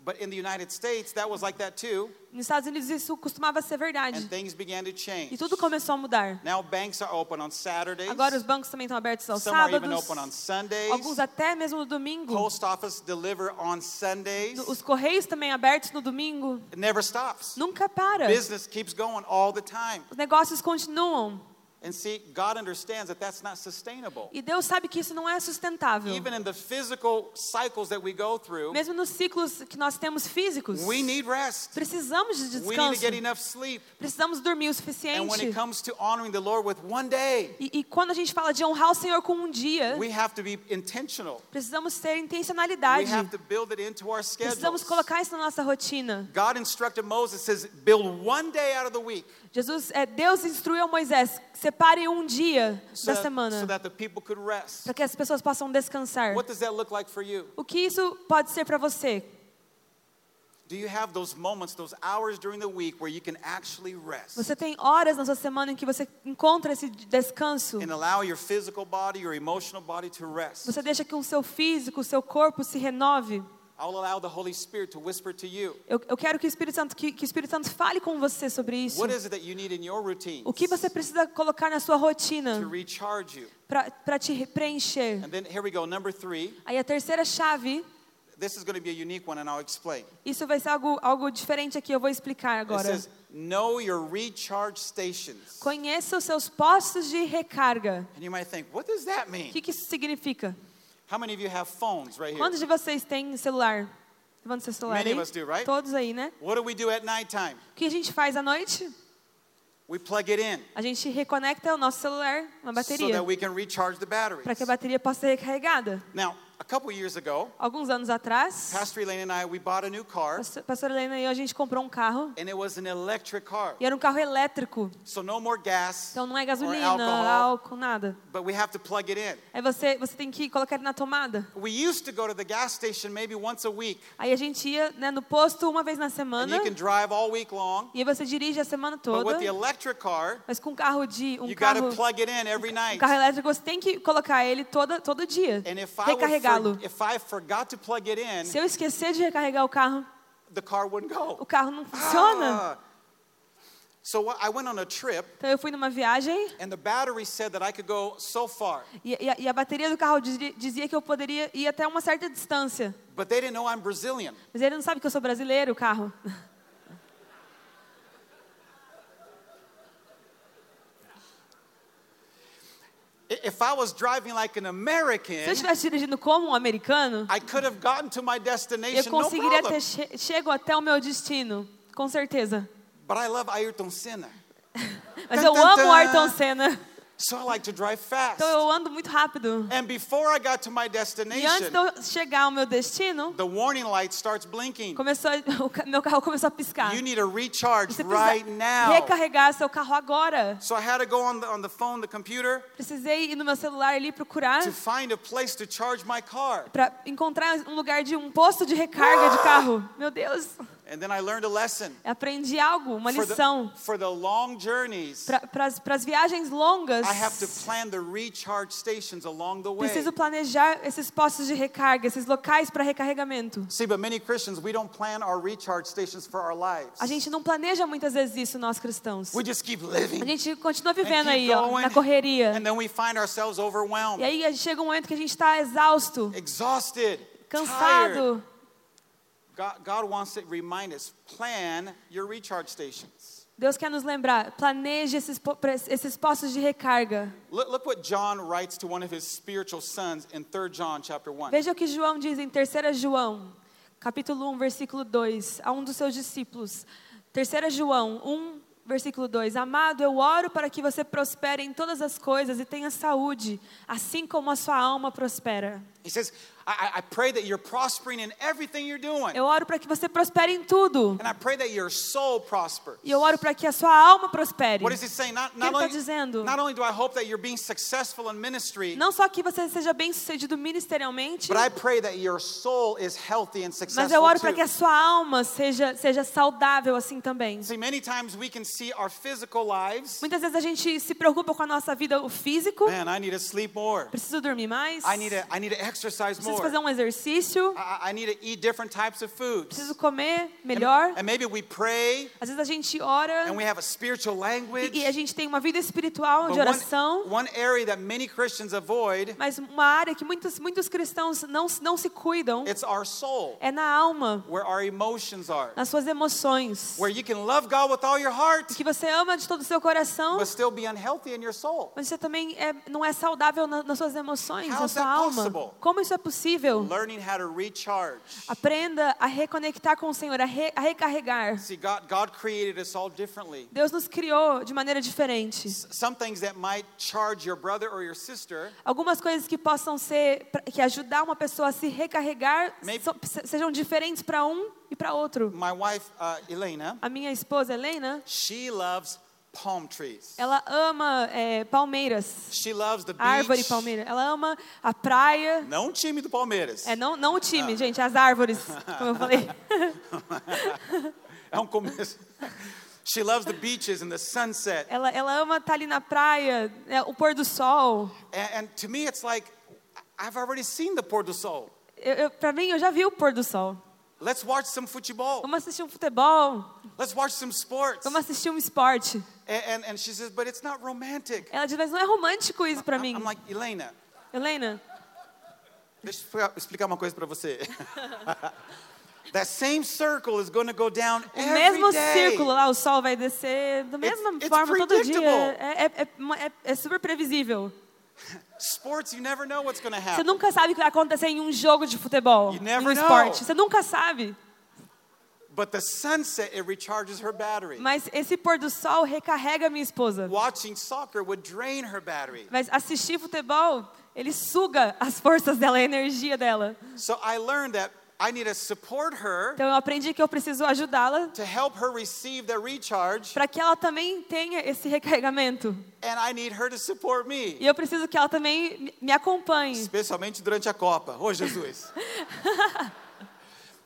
But in the United States, that was like that too, Nos Estados Unidos, isso costumava ser verdade. and things began to change. E tudo começou a mudar. Now banks are open on Saturdays. Agora, os bancos também estão abertos aos Some are even sábados. open on Sundays. Alguns até mesmo no domingo. Post office deliver on Sundays. Os correios também abertos no domingo. It never stops. Nunca para. Business keeps going all the time. Os negócios continuam. And see, God understands that that's not sustainable. E Deus sabe que isso não é sustentável. Even in the physical cycles that we go through, Mesmo nos ciclos que nós temos físicos, we need rest. precisamos de We need to descanso. get enough sleep. Precisamos dormir o And when suficiente. it comes to honoring the Lord with one day, E, e quando a gente fala de honrar o Senhor com um dia, we have to be intentional. precisamos ter We intencionalidade. have to build it into our Precisamos schedules. colocar isso na nossa rotina. God instructed Moses says, build one day out of the week Jesus, é, Deus instruiu Moisés, separe um dia so da so semana rest. para que as pessoas possam descansar. Like? O que isso pode ser para você? Do you have those moments, those hours during the week where you can actually rest Você tem horas na sua semana em que você encontra esse descanso? and allow your physical body, your emotional body to rest? Você deixa que o seu físico, o seu corpo se renove? I'll allow the Holy Spirit to whisper to you. Eu, eu quero que o Espírito Santo que, que o Espírito Santo fale com você sobre isso. What is it that you need in your routine O que você precisa colocar na sua to rotina para te re- preencher? And then here we go, number three. Aí a terceira chave, This is going to be a unique one, and I'll explain. isso vai ser algo, algo diferente aqui, eu vou explicar It agora. says, know your recharge stations. Conheça os seus postos de recarga. And you might think, what does that O mean? que, que isso significa? How many of you have phones right here? Quantos de vocês têm celular? Levanta seu celular Many aí. of us do, right? Todos aí, né? What do we do at nighttime? O que a gente faz à noite? We plug it in A gente reconecta o nosso celular na so bateria that we can recharge the para que a batteries. bateria possa ser recarregada. Now, a couple years ago, Alguns anos atrás, Pastor Elaine and I, we bought a new car, pastor- Helena e eu, a gente comprou um carro. and it was an electric car. E era um carro elétrico. So no more gas Então não é or gasolina, alcohol, álcool, nada. but we have to plug it in. Aí você, você tem que colocar ele na tomada. We used to go to the gas station maybe once a week, Aí a gente ia né, no posto uma vez na and semana. you can drive all week long. E você dirige a semana But toda. with the electric car, Mas com um carro de um you carro, plug it in every um night. carro elétrico você tem que colocar ele toda, todo dia. And if I, would Recarregá-lo. for, if I forgot to plug it in, Se eu esquecer de recarregar o carro, the car wouldn't o go. carro não funciona. Ah. So what- I went on a trip, Então eu fui numa viagem and the battery said that I could go so far, e, e a, e a bateria do carro dizia, dizia que eu poderia ir até uma certa distância. but they didn't know I'm Brazilian. Mas ele não sabe que eu sou brasileiro, o carro. [LAUGHS] If I was driving like an Se eu American, estivesse dirigindo como um americano, I could have gotten to my eu destination, no conseguiria problem. ter che chego até o meu destino, com certeza. But I love Ayrton Senna, [LAUGHS] Mas eu amo. Ayrton Senna, so I like to drive fast. então eu ando muito rápido. And before I got to my E antes destination, de eu chegar ao meu destino, the warning light starts blinking. começou, [LAUGHS] meu carro começou a piscar. You need to recharge Você right now. recarregar seu carro agora. So I had to go on the, on the phone, the computer, Precisei ir no meu celular ali procurar to find a place to charge my car. para encontrar um lugar de um posto de recarga de carro. Meu Deus, And then I learned a lesson. aprendi algo, uma For lição. the, for the long journeys, Para as viagens longas, I have to plan the recharge stations along the way. preciso planejar esses postos de recarga, esses locais para recarregamento. See, but many Christians, we don't plan our recharge stations for our lives. A gente não planeja muitas vezes isso, nós cristãos. We just keep A gente continua vivendo aí, ó, na correria. and then we find ourselves E aí chega um momento que a gente está exausto, cansado. God, God wants to remind us, plan your recharge stations. Deus quer nos lembrar, planeje esses, esses postos de recarga. Look, look what John writes to one of his spiritual sons in 3 John chapter 1. Veja o que João diz em 3 João, capítulo 1, versículo 2, a um dos seus discípulos. 3 João 1, versículo 2. Amado, eu oro para que você prospere em todas as coisas e tenha saúde, assim como a sua alma prospera. He says, I, I- pray that you're prospering in everything you're doing. Eu oro para que você prospere em tudo. And I pray that your soul prospers. E eu oro para que a sua alma prospere. What is he saying? Not, que not, ele tá only, dizendo? not only do I hope that you're being successful in ministry, Não só que você seja bem sucedido ministerialmente, but I pray that your soul is healthy and mas eu successful oro para que a sua alma seja, seja saudável assim também. See, many times we can see our physical lives. Muitas vezes a gente se preocupa com a nossa vida, o físico. Man, I need to sleep more. Preciso dormir mais. I need to, I need to exercise Preciso more. fazer um exercício. I, I need to eat different types of foods. Preciso comer melhor. And maybe we pray Às vezes a gente ora and we have a spiritual language. e, e a gente tem uma vida espiritual de one, oração. one area that many Christians avoid, Mas uma área que muitos, muitos cristãos não, não se cuidam it's our soul, é na alma, where our emotions are. nas suas emoções. Where you can love God with all your heart, Que você ama de todo o seu coração, but still be unhealthy in your soul. mas você também é, não é saudável na- nas suas emoções, How na sua alma. possible? Como isso é possível? Learning how to recharge. Aprenda a reconectar com o Senhor, a, re- a recarregar. See, God, God created us all differently. Deus nos criou de maneira diferente. S- Some things that might charge your brother or your sister Algumas coisas que possam ser, que ajudar uma pessoa a se recarregar, sejam diferentes para um e para outro. My wife, uh, Elena, A minha esposa, Helena, she loves palm trees. ela ama é, palmeiras, She loves the árvore beach. palmeira. Ela ama a praia. Não o time do Palmeiras. É, não, não o Ah. time, gente, as árvores, como eu falei. [LAUGHS] É um começo. She loves the beaches and the sunset. Ela, ela ama estar ali na praia, é, o pôr do sol. And, and to me, it's like, I've already seen the pôr do sol. Para mim, eu já vi o pôr do sol. Let's watch some futebol. Vamos assistir um futebol, Let's watch some sports. vamos assistir um esporte. And, and, and she says, but it's not romantic. Ela diz, mas não é romântico isso para mim. I'm like, Elena, Helena, deixa eu explicar uma coisa para você. [LAUGHS] That same circle is going to go down o every mesmo day. círculo lá, o sol vai descer da mesma it's forma todo dia. É, é- é é- é super previsível. Sports, you never know what's going to Você happen. nunca sabe o que vai acontecer em um jogo de futebol, You em um know. esporte. Você nunca sabe. But the sunset, it recharges her battery. Mas esse pôr do sol recarrega minha esposa. Watching soccer would drain her battery. Mas assistir futebol, Ele suga as forças dela, a energia dela. So I learned that I need to support her Então eu aprendi que eu preciso ajudá-la to help her receive the recharge, para que ela também tenha esse recarregamento. and I need her to support me, E eu preciso que ela também me- me acompanhe. especialmente durante a Copa. Oh, Jesus. [LAUGHS]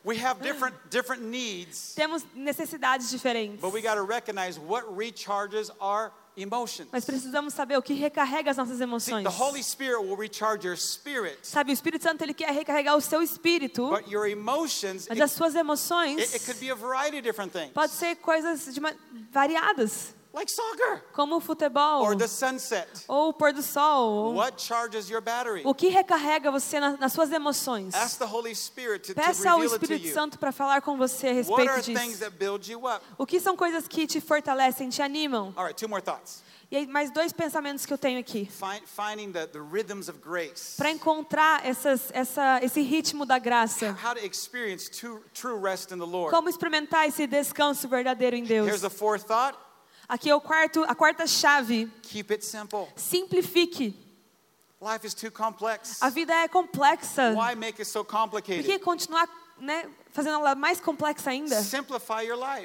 we have different different needs, Temos necessidades diferentes. but we got to recognize what recharges our emotions. Mas precisamos saber o que recarrega as nossas See, emoções. the Holy Spirit will recharge your spirit, Sabe, o Espírito Santo ele quer recarregar o seu espírito, but your emotions mas it, as suas it, emoções it could be a variety of different things, pode ser coisas de variadas, like soccer como o futebol or the sunset. ou o pôr do sol. What charges your battery? O que recarrega você na- nas suas emoções? Ask the Holy Spirit to, Peça ao Espírito you. Santo para falar com você a What are respeito things disso. that build you up? O que são coisas que te fortalecem, te animam? All right, two more thoughts. E aí, mais dois pensamentos que eu tenho aqui. Find, finding the, the rhythms of grace. Para encontrar essas, essa, esse ritmo da graça. How to experience true, true rest in the Lord. Como experimentar esse descanso verdadeiro em Deus. Here's the fourth thought. Aqui é o quarto, a quarta chave. Keep it simple. Simplifique. Life is too complex. A vida é complexa. Why make it so Por que complicated? continuar né, fazendo ela mais complexa ainda?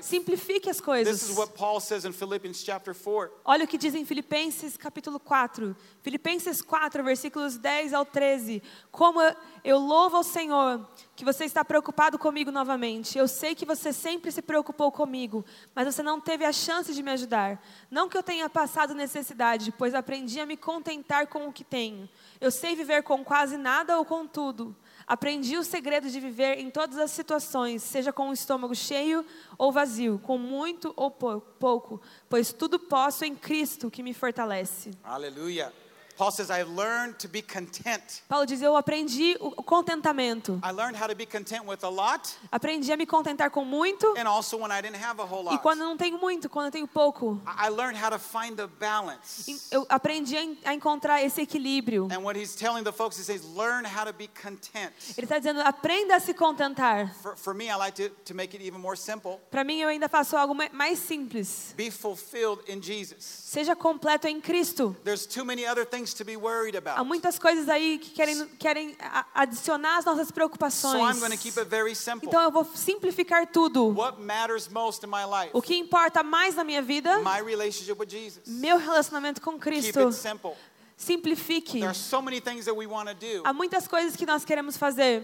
Simplifique as This coisas. is what Paul says in Philippians chapter 4. Olha o que diz em Filipenses capítulo 4. Filipenses 4, versículos 10 ao 13. Como eu louvo ao Senhor que você está preocupado comigo novamente. Eu sei que você sempre se preocupou comigo, mas você não teve a chance de me ajudar. Não que eu tenha passado necessidade, pois aprendi a me contentar com o que tenho. Eu sei viver com quase nada ou com tudo. Aprendi o segredo de viver em todas as situações, seja com o estômago cheio ou vazio, com muito ou pou- pouco, pois tudo posso em Cristo que me fortalece. Hallelujah. Paul says, I learned to be content. Paulo diz: Eu aprendi o contentamento. I learned how to be content with a lot Aprendi a me contentar com muito and also when I didn't have a whole e lot. quando eu não tenho muito, quando eu tenho pouco. I learned how to find the balance. E Eu aprendi a en- a encontrar esse equilíbrio. And what he's telling the folks, he says, learn how to be content. Ele está dizendo: aprenda a se contentar. For, for me, I like to, to make it even more simple. Para mim, eu ainda faço algo ma- mais simples. Be fulfilled in Jesus. Seja completo em Cristo. There's too many other things Há about. muitas coisas aí que querem, querem adicionar as nossas So preocupações. I'm going to keep it very simple. Então eu vou simplificar tudo. What matters most in my life? O que importa mais na minha vida? My relationship with Jesus. Meu relacionamento com Keep Cristo. it simple. Simplifique. There are so many things that we want to do Há muitas coisas que nós queremos fazer,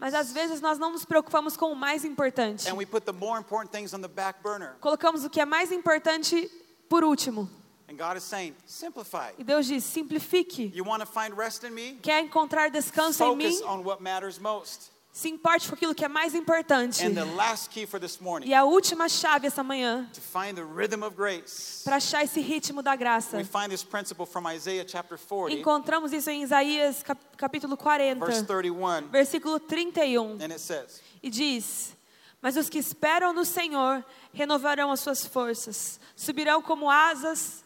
mas às vezes nós não nos preocupamos com o mais importante. And we put the more important things on the back burner. Colocamos o que é mais importante por último. And God is saying, simplify. E Deus diz: simplifique. You want to find rest in me? Quer encontrar descanso em mim? Focus on what matters most. Se importe com aquilo que é mais importante. And the last key for this morning, E a última chave essa manhã, to find the rhythm of grace. para achar esse ritmo da graça. We find this principle from Isaiah chapter 40, Encontramos isso em Isaías cap- capítulo 40, verse 31, versículo 31. and it says, E diz: Mas os que esperam no Senhor renovarão as suas forças, subirão como asas,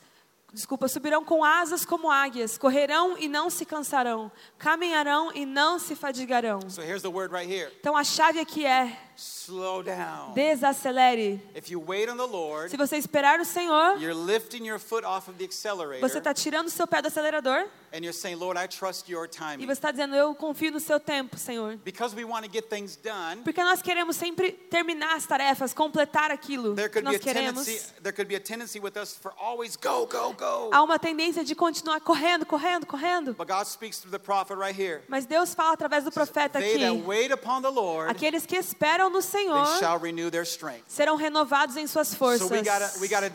desculpa, subirão com asas como águias, correrão e não se cansarão, caminharão e não se fadigarão. So here's the word right here Então a chave aqui é slow down. desacelere. If you wait on the Lord, Se você esperar no Senhor, you're lifting your foot off of the você accelerator, está tirando o seu pé do acelerador and you're saying, Lord, I trust your e timing. você está dizendo: Eu confio no seu tempo, Senhor. Because we want to get things done, Porque nós queremos sempre terminar as tarefas, completar aquilo there que could be nós a queremos. tendency, there could be a tendency with us for always go, go, go. Há uma tendência de continuar correndo, correndo, correndo. But God speaks through the prophet right here. Mas Deus fala através do profeta They that aqui: wait upon the Lord, aqueles que esperam no Senhor they shall renew their strength. serão renovados em suas forças. So we gotta we gotta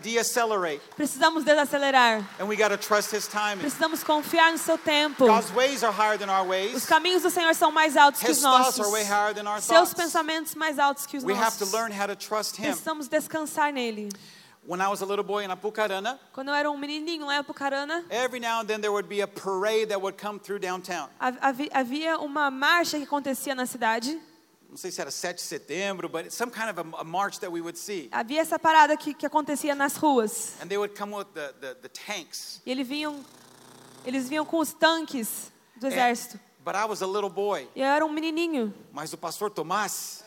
Precisamos desacelerar. and we gotta trust His timing. Precisamos confiar no seu tempo. God's ways are higher than our Os caminhos do Senhor são mais altos que His os thoughts nossos. are way higher than our Seus pensamentos mais altos que os We have to nossos. learn how to trust Him. Precisamos descansar nele. When I was a little boy in Apucarana, Quando eu era um menininho lá em Apucarana, every now and then there would be a parade that would come through downtown. hav- havi- havia uma marcha que acontecia na cidade. Não sei se era 7 de setembro, but it's some kind of a, a march that we would see. Havia essa parada que, que acontecia nas ruas. And they would come with the, the, the tanks. E eles vinham, eles vinham com os tanques do And- exército. but I was a little boy. E eu era um menininho. Mas o pastor Tomás,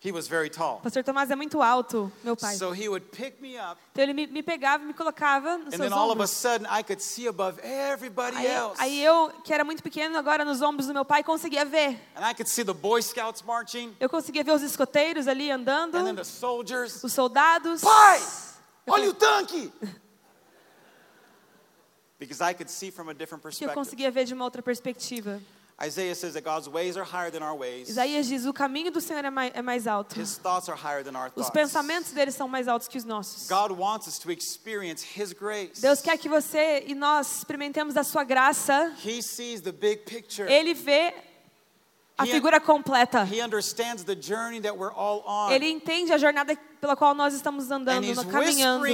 He was very tall. Pastor Tomás é muito alto, meu pai. So he would pick me up, Então ele me, me pegava e me colocava nos and seus then all of a ombros. sudden I could see above everybody Aí, else. aí eu, que era muito pequeno, agora nos ombros do meu pai, conseguia ver. And I could see the Boy Scouts marching, Eu conseguia ver os escoteiros ali andando, and then the soldiers. os soldados. Pai, olha o tanque! Because I could see from a different [LAUGHS] Que eu perspective. conseguia ver de uma outra perspectiva. Isaiah says that God's ways are higher than our ways. Isaías diz: o caminho do Senhor é mais, é mais alto. His thoughts are higher than our Os pensamentos dele são mais altos que os nossos. God wants us to experience His grace. Deus quer que você e nós experimentemos a sua graça. He sees the big picture. Ele vê a figura completa. He understands the journey that we're all on. Ele entende a jornada pela qual nós estamos and andando, caminhando.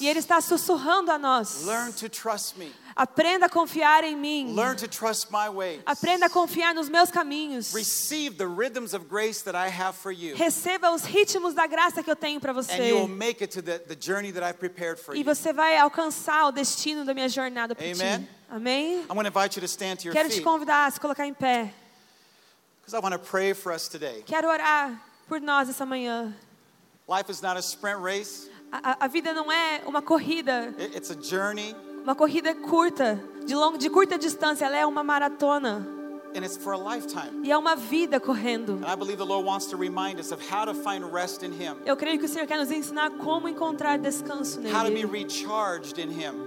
E Ele está sussurrando a nós. Learn to trust me. Aprenda a confiar em mim. Learn to trust my ways. Aprenda a confiar nos meus caminhos. Receive the rhythms of grace that I have for you. Receba os ritmos da graça que eu tenho para And you will você. make it to the, the journey that I've prepared for E you. você vai alcançar o destino da minha jornada por ti. Amen. Amém? I'm going to invite you to stand to your Quero te feet convidar a se colocar em pé. because I want to pray for us today. Quero orar por nós essa manhã. Life is not a sprint race, a- a vida não é uma corrida, it- it's a journey, uma corrida curta, de, long, de curta distância. Ela é uma maratona. and it's for a lifetime. E é uma vida correndo. Eu creio que o Senhor quer nos ensinar como encontrar descanso how to be nele.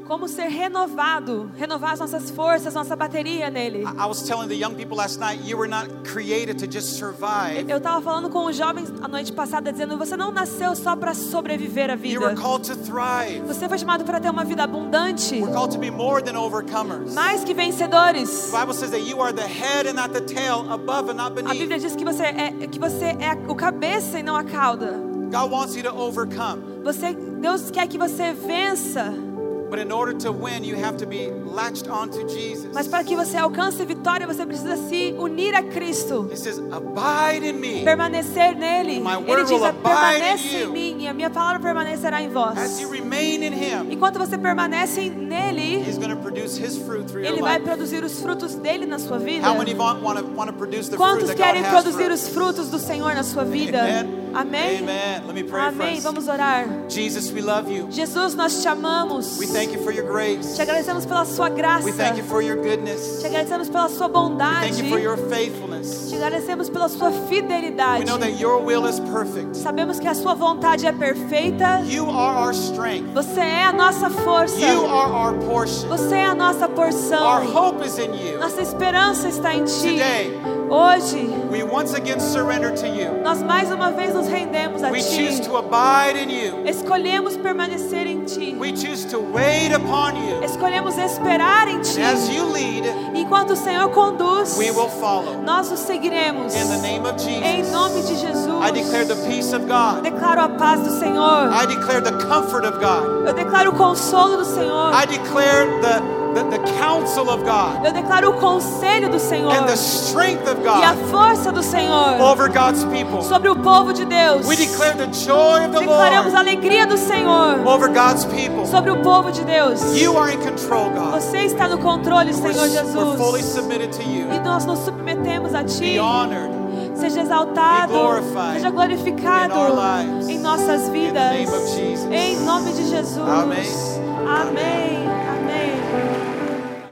Como ser renovado, renovar as nossas forças, nossa bateria nele. I I was telling the young people last night, you were not created to just survive. Eu estava falando com os jovens a noite passada, dizendo: você não nasceu só para sobreviver You vida. were called to thrive. Você foi chamado para ter uma vida abundante, We're called to be more than overcomers. mais que vencedores. The Bible says that you are the head and not the tail, above and not A. Bíblia diz que você é que você é o cabeça e não a cauda. Você, Deus quer que você vença, But in order to win, you have to be latched onto Jesus. mas para que você alcance vitória, você precisa se unir a Cristo, He says, Abide in me. permanecer nele. Ele diz: permanece em you." mim e a minha palavra permanecerá em vós. As you remain in Him, Enquanto você permanece nele, ele vai produzir os frutos dele na sua vida. How many want, want, to, want to produce the fruit Quantos querem produzir os frutos do Senhor na sua vida? Amen. Amém? Amen. Let me pray Amém. Vamos orar. Jesus, we love you. Jesus, nós te amamos. We thank you for your grace. Te agradecemos pela sua graça. We thank you for your goodness. Te agradecemos pela sua We bondade. thank you for your faithfulness. Te agradecemos pela sua fidelidade. We know that your will is perfect. Sabemos que a sua vontade é perfeita. You are our strength. Você é a nossa força. You are our portion. Você é a nossa porção. Our hope is in you. Nossa esperança está em ti. Today, Hoje, we once again surrender to you. nós mais uma vez nos rendemos a We ti. choose to abide in you. Escolhemos permanecer em ti. We choose to wait upon you. Escolhemos esperar em ti. As you lead, Enquanto o Senhor conduz, we will follow. nós o seguiremos. In the name of Em Jesus, nome de Jesus. I declare the peace of God. Declaro a paz do Senhor. I declare the comfort of God. Eu declaro o consolo do Senhor. I declare the, the, the counsel of God Eu declaro o conselho do Senhor. and the strength of E a força do Senhor over God's people. sobre o povo de Deus. We declare the joy of the Declaramos a alegria do Senhor over God's people. sobre o povo de Deus. You are in control, God. Você está no controle, Senhor we're fully Jesus. submitted to you. E nós nos submetemos a Ti. Be honored. Seja exaltado, seja glorificado in our lives. em nossas vidas. name of Jesus. Em nome de Jesus. Amém. Amém.